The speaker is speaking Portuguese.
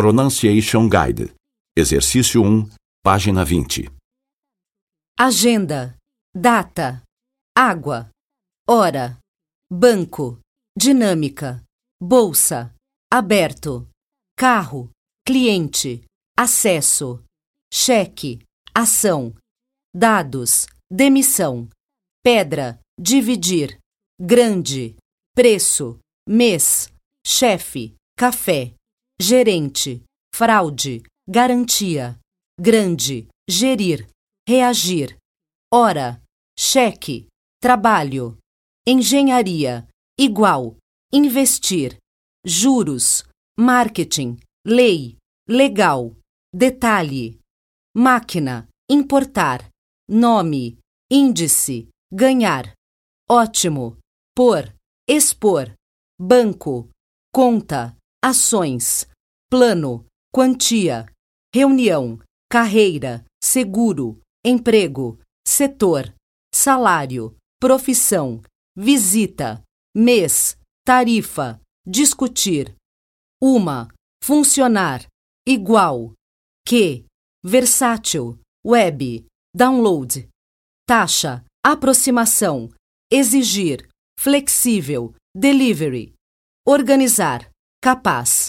Pronunciation Guide. Exercício 1, página 20. agenda, data, água, hora, banco, dinâmica, bolsa, aberto, carro, cliente, acesso, cheque, ação, dados, demissão, pedra, dividir, grande, preço, mês, chefe, café, gerente, fraude, garantia, grande, gerir, reagir, hora, cheque, trabalho, engenharia, igual, investir, juros, marketing, lei, legal, detalhe, máquina, importar, nome, índice, ganhar, ótimo, por, expor, banco, conta, ações, plano, quantia, reunião, carreira, seguro, emprego, setor, salário, profissão, visita, mês, tarifa, discutir, uma, funcionar, igual, que, versátil, web, download, taxa, aproximação, exigir, flexível, delivery, organizar, capaz.